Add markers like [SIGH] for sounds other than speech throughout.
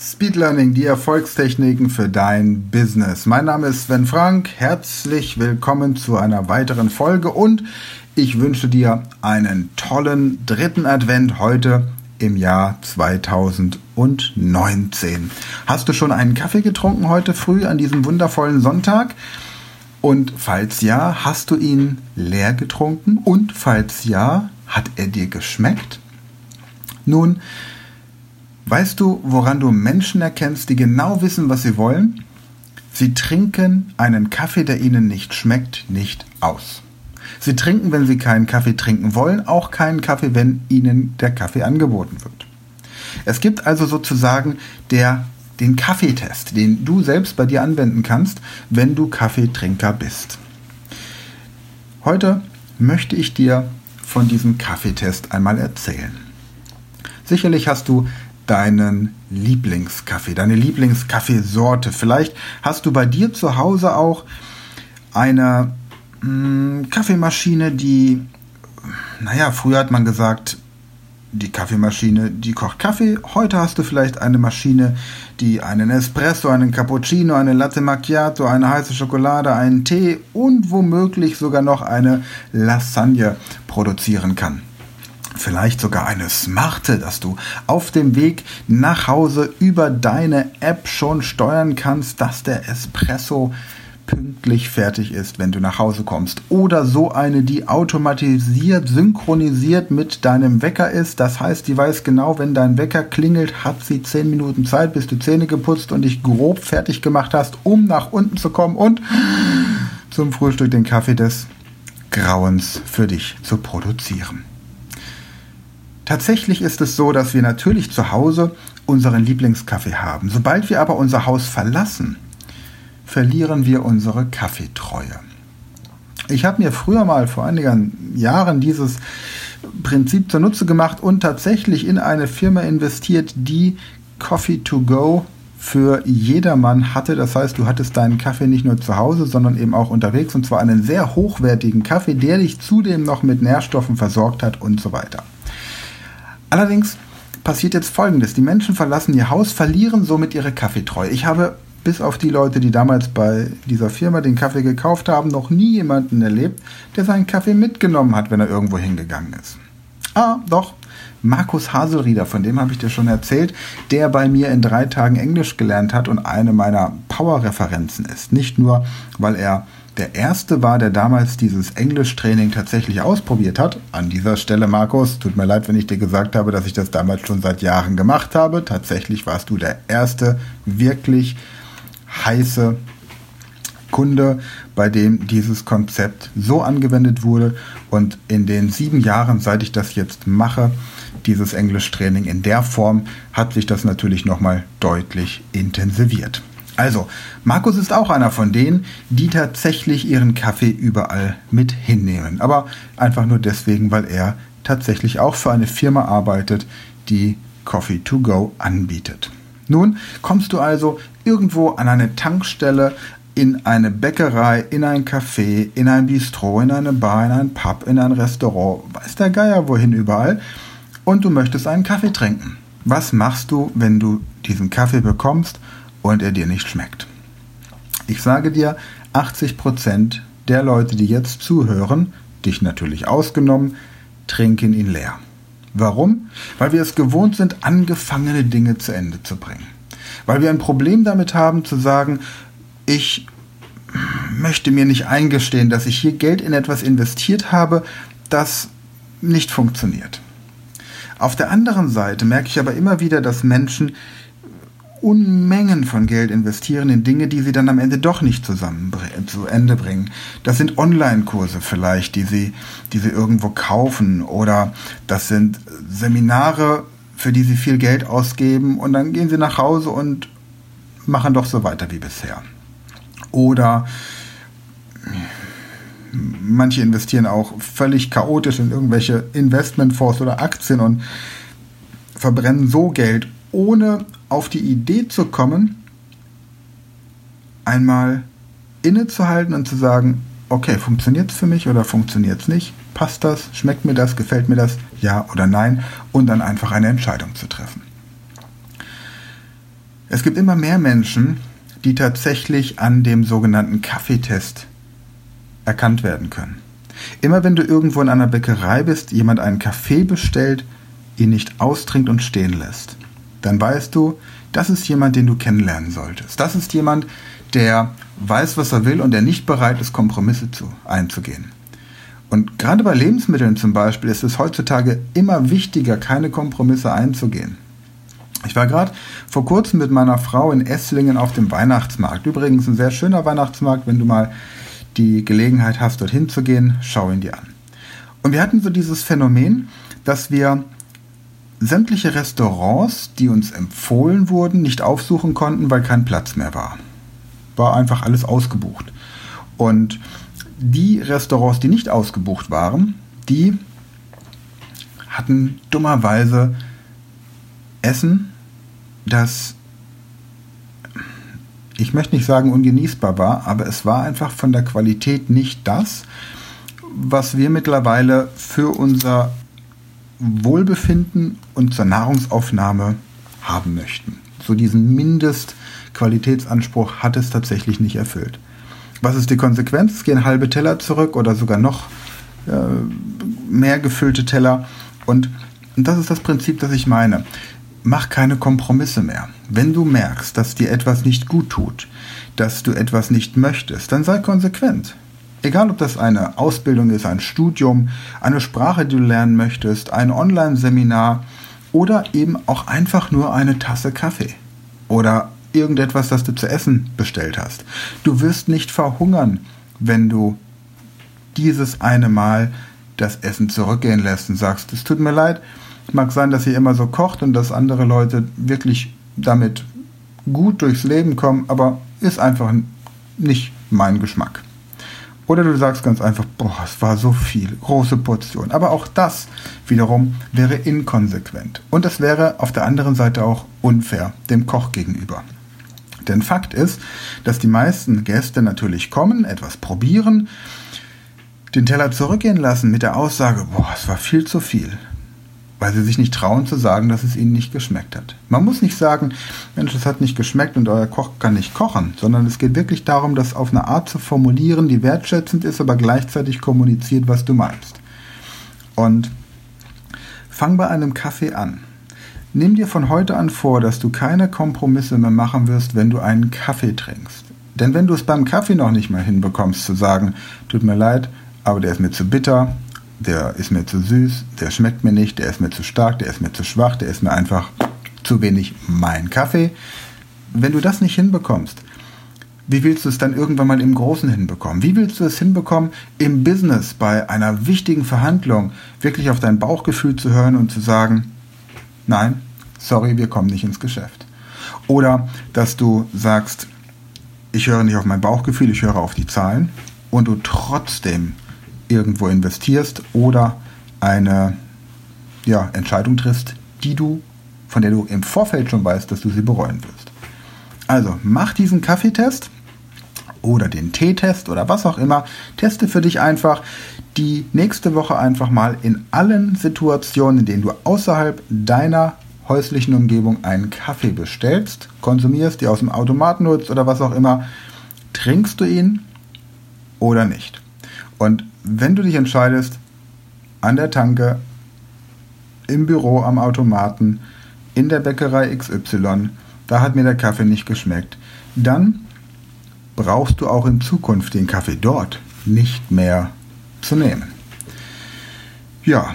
Speed Learning, die Erfolgstechniken für dein Business. Mein Name ist Sven Frank. Herzlich willkommen zu einer weiteren Folge und ich wünsche dir einen tollen dritten Advent heute im Jahr 2019. Hast du schon einen Kaffee getrunken heute früh an diesem wundervollen Sonntag? Und falls ja, hast du ihn leer getrunken? Und falls ja, hat er dir geschmeckt? Nun, Weißt du, woran du Menschen erkennst, die genau wissen, was sie wollen? Sie trinken einen Kaffee, der ihnen nicht schmeckt, nicht aus. Sie trinken, wenn sie keinen Kaffee trinken wollen, auch keinen Kaffee, wenn ihnen der Kaffee angeboten wird. Es gibt also sozusagen der, den Kaffeetest, den du selbst bei dir anwenden kannst, wenn du Kaffeetrinker bist. Heute möchte ich dir von diesem Kaffeetest einmal erzählen. Sicherlich hast du deinen Lieblingskaffee, deine Lieblingskaffeesorte. Vielleicht hast du bei dir zu Hause auch eine mh, hm, Kaffeemaschine, die, naja, früher hat man gesagt, die Kaffeemaschine, die kocht Kaffee. Heute hast du vielleicht eine Maschine, die einen Espresso, einen Cappuccino, eine Latte Macchiato, eine heiße Schokolade, einen Tee und womöglich sogar noch eine Lasagne produzieren kann vielleicht sogar eine smarte, dass du auf dem Weg nach Hause über deine App schon steuern kannst, dass der Espresso pünktlich fertig ist, wenn du nach Hause kommst. Oder so eine, die automatisiert, synchronisiert mit deinem Wecker ist. Das heißt, die weiß genau, wenn dein Wecker klingelt, hat sie 10 Minuten Zeit, bis du Zähne geputzt und dich grob fertig gemacht hast, um nach unten zu kommen und zum Frühstück den Kaffee des Grauens für dich zu produzieren. Tatsächlich ist es so, dass wir natürlich zu Hause unseren Lieblingskaffee haben. Sobald wir aber unser Haus verlassen, verlieren wir unsere Kaffeetreue. Ich habe mir früher mal vor einigen Jahren dieses Prinzip zunutze gemacht und tatsächlich in eine Firma investiert, die Coffee to Go für jedermann hatte. Das heißt, du hattest deinen Kaffee nicht nur zu Hause, sondern eben auch unterwegs und zwar einen sehr hochwertigen Kaffee, der dich zudem noch mit Nährstoffen versorgt hat und so weiter. Allerdings passiert jetzt Folgendes. Die Menschen verlassen ihr Haus, verlieren somit ihre Kaffeetreue. Ich habe bis auf die Leute, die damals bei dieser Firma den Kaffee gekauft haben, noch nie jemanden erlebt, der seinen Kaffee mitgenommen hat, wenn er irgendwo hingegangen ist. Ah, doch. Markus Haselrieder, von dem habe ich dir schon erzählt, der bei mir in drei Tagen Englisch gelernt hat und eine meiner Power-Referenzen ist. Nicht nur, weil er der erste war, der damals dieses Englischtraining tatsächlich ausprobiert hat. An dieser Stelle, Markus, tut mir leid, wenn ich dir gesagt habe, dass ich das damals schon seit Jahren gemacht habe. Tatsächlich warst du der erste wirklich heiße Kunde, bei dem dieses Konzept so angewendet wurde. Und in den sieben Jahren, seit ich das jetzt mache, dieses Englischtraining in der Form, hat sich das natürlich nochmal deutlich intensiviert. Also, Markus ist auch einer von denen, die tatsächlich ihren Kaffee überall mit hinnehmen. Aber einfach nur deswegen, weil er tatsächlich auch für eine Firma arbeitet, die Coffee to Go anbietet. Nun kommst du also irgendwo an eine Tankstelle, in eine Bäckerei, in ein Café, in ein Bistro, in eine Bar, in ein Pub, in ein Restaurant, weiß der Geier wohin überall, und du möchtest einen Kaffee trinken. Was machst du, wenn du diesen Kaffee bekommst und er dir nicht schmeckt. Ich sage dir, 80% der Leute, die jetzt zuhören, dich natürlich ausgenommen, trinken ihn leer. Warum? Weil wir es gewohnt sind, angefangene Dinge zu Ende zu bringen. Weil wir ein Problem damit haben zu sagen, ich möchte mir nicht eingestehen, dass ich hier Geld in etwas investiert habe, das nicht funktioniert. Auf der anderen Seite merke ich aber immer wieder, dass Menschen Unmengen von Geld investieren in Dinge, die sie dann am Ende doch nicht zu Ende bringen. Das sind Online-Kurse vielleicht, die sie, die sie irgendwo kaufen oder das sind Seminare, für die sie viel Geld ausgeben und dann gehen sie nach Hause und machen doch so weiter wie bisher. Oder manche investieren auch völlig chaotisch in irgendwelche Investmentfonds oder Aktien und verbrennen so Geld, ohne auf die Idee zu kommen, einmal innezuhalten und zu sagen, okay, funktioniert es für mich oder funktioniert es nicht? Passt das? Schmeckt mir das? Gefällt mir das? Ja oder nein? Und dann einfach eine Entscheidung zu treffen. Es gibt immer mehr Menschen, die tatsächlich an dem sogenannten Kaffeetest erkannt werden können. Immer wenn du irgendwo in einer Bäckerei bist, jemand einen Kaffee bestellt, ihn nicht austrinkt und stehen lässt, dann weißt du, das ist jemand, den du kennenlernen solltest. Das ist jemand, der weiß, was er will und der nicht bereit ist, Kompromisse zu, einzugehen. Und gerade bei Lebensmitteln zum Beispiel ist es heutzutage immer wichtiger, keine Kompromisse einzugehen. Ich war gerade vor kurzem mit meiner Frau in Esslingen auf dem Weihnachtsmarkt. Übrigens ein sehr schöner Weihnachtsmarkt, wenn du mal die Gelegenheit hast, dorthin zu gehen, schau ihn dir an. Und wir hatten so dieses Phänomen, dass wir sämtliche Restaurants, die uns empfohlen wurden, nicht aufsuchen konnten, weil kein Platz mehr war. War einfach alles ausgebucht. Und die Restaurants, die nicht ausgebucht waren, die hatten dummerweise Essen, das ich möchte nicht sagen ungenießbar war, aber es war einfach von der Qualität nicht das, was wir mittlerweile für unser Wohlbefinden und zur Nahrungsaufnahme haben möchten. So diesen Mindestqualitätsanspruch hat es tatsächlich nicht erfüllt. Was ist die Konsequenz? Es gehen halbe Teller zurück oder sogar noch äh, mehr gefüllte Teller. Und das ist das Prinzip, das ich meine. Mach keine Kompromisse mehr. Wenn du merkst, dass dir etwas nicht gut tut, dass du etwas nicht möchtest, dann sei konsequent. Egal, ob das eine Ausbildung ist, ein Studium, eine Sprache, die du lernen möchtest, ein Online-Seminar oder eben auch einfach nur eine Tasse Kaffee oder irgendetwas, das du zu essen bestellt hast. Du wirst nicht verhungern, wenn du dieses eine Mal das Essen zurückgehen lässt und sagst, es tut mir leid, mag sein, dass ihr immer so kocht und dass andere Leute wirklich damit gut durchs Leben kommen, aber ist einfach nicht mein Geschmack. Oder du sagst ganz einfach, boah, es war so viel, große Portion. Aber auch das wiederum wäre inkonsequent. Und es wäre auf der anderen Seite auch unfair dem Koch gegenüber. Denn Fakt ist, dass die meisten Gäste natürlich kommen, etwas probieren, den Teller zurückgehen lassen mit der Aussage, boah, es war viel zu viel weil sie sich nicht trauen zu sagen, dass es ihnen nicht geschmeckt hat. Man muss nicht sagen, Mensch, es hat nicht geschmeckt und euer Koch kann nicht kochen, sondern es geht wirklich darum, das auf eine Art zu formulieren, die wertschätzend ist, aber gleichzeitig kommuniziert, was du meinst. Und fang bei einem Kaffee an. Nimm dir von heute an vor, dass du keine Kompromisse mehr machen wirst, wenn du einen Kaffee trinkst. Denn wenn du es beim Kaffee noch nicht mal hinbekommst zu sagen, tut mir leid, aber der ist mir zu bitter, der ist mir zu süß, der schmeckt mir nicht, der ist mir zu stark, der ist mir zu schwach, der ist mir einfach zu wenig mein Kaffee. Wenn du das nicht hinbekommst, wie willst du es dann irgendwann mal im Großen hinbekommen? Wie willst du es hinbekommen, im Business bei einer wichtigen Verhandlung wirklich auf dein Bauchgefühl zu hören und zu sagen, nein, sorry, wir kommen nicht ins Geschäft. Oder dass du sagst, ich höre nicht auf mein Bauchgefühl, ich höre auf die Zahlen und du trotzdem irgendwo investierst oder eine ja, Entscheidung triffst, die du, von der du im Vorfeld schon weißt, dass du sie bereuen wirst. Also mach diesen Kaffeetest oder den Teetest oder was auch immer. Teste für dich einfach die nächste Woche einfach mal in allen Situationen, in denen du außerhalb deiner häuslichen Umgebung einen Kaffee bestellst, konsumierst, die aus dem Automaten nutzt oder was auch immer, trinkst du ihn oder nicht. Und wenn du dich entscheidest, an der Tanke, im Büro am Automaten, in der Bäckerei XY, da hat mir der Kaffee nicht geschmeckt, dann brauchst du auch in Zukunft den Kaffee dort nicht mehr zu nehmen. Ja,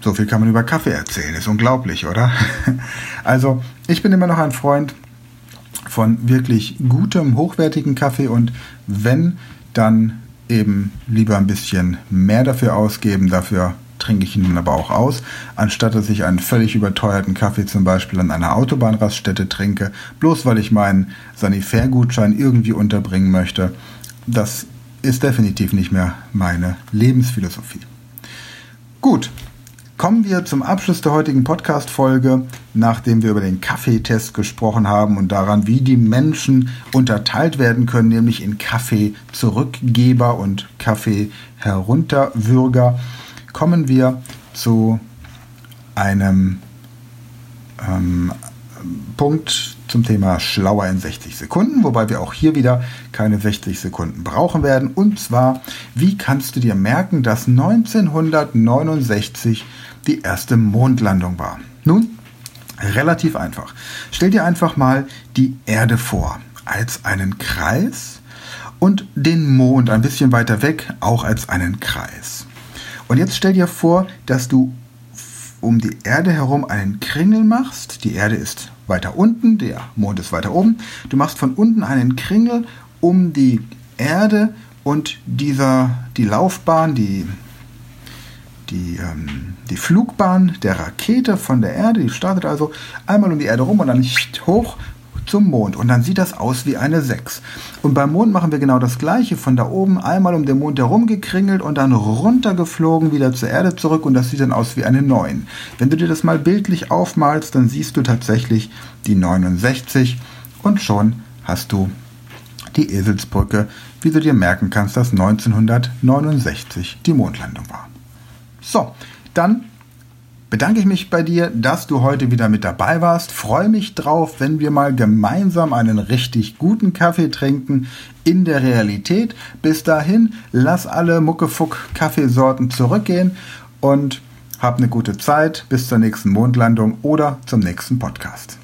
so viel kann man über Kaffee erzählen, ist unglaublich, oder? [LAUGHS] Also, ich bin immer noch ein Freund von wirklich gutem, hochwertigen Kaffee und wenn, dann eben lieber ein bisschen mehr dafür ausgeben, dafür trinke ich ihn dann aber auch aus, anstatt dass ich einen völlig überteuerten Kaffee zum Beispiel an einer Autobahnraststätte trinke, bloß weil ich meinen Sanifair-Gutschein irgendwie unterbringen möchte. Das ist definitiv nicht mehr meine Lebensphilosophie. Gut, Kommen wir zum Abschluss der heutigen Podcast-Folge, nachdem wir über den Kaffeetest gesprochen haben und daran, wie die Menschen unterteilt werden können, nämlich in Kaffee-Zurückgeber und Kaffee-Herunterwürger, kommen wir zu einem ähm, Punkt zum Thema Schlauer in 60 Sekunden, wobei wir auch hier wieder keine 60 Sekunden brauchen werden. Und zwar, wie kannst du dir merken, dass 1969 die erste Mondlandung war? Nun, relativ einfach. Stell dir einfach mal die Erde vor als einen Kreis und den Mond ein bisschen weiter weg auch als einen Kreis. Und jetzt stell dir vor, dass du um die Erde herum einen Kringel machst. Die Erde ist weiter unten, der Mond ist weiter oben. Du machst von unten einen Kringel um die Erde und dieser, die Laufbahn, die, die, ähm, die Flugbahn der Rakete von der Erde, die startet also einmal um die Erde rum und dann hoch zum Mond. Und dann sieht das aus wie eine 6. Und beim Mond machen wir genau das gleiche. Von da oben einmal um den Mond herum gekringelt und dann runtergeflogen wieder zur Erde zurück. Und das sieht dann aus wie eine 9. Wenn du dir das mal bildlich aufmalst, dann siehst du tatsächlich die 69 und schon hast du die Eselsbrücke, wie du dir merken kannst, dass 1969 die Mondlandung war. So, dann bedanke ich mich bei dir, dass du heute wieder mit dabei warst. Freue mich drauf, wenn wir mal gemeinsam einen richtig guten Kaffee trinken in der Realität. Bis dahin, lass alle Muckefuck-Kaffeesorten zurückgehen und hab eine gute Zeit. Bis zur nächsten Mondlandung oder zum nächsten Podcast.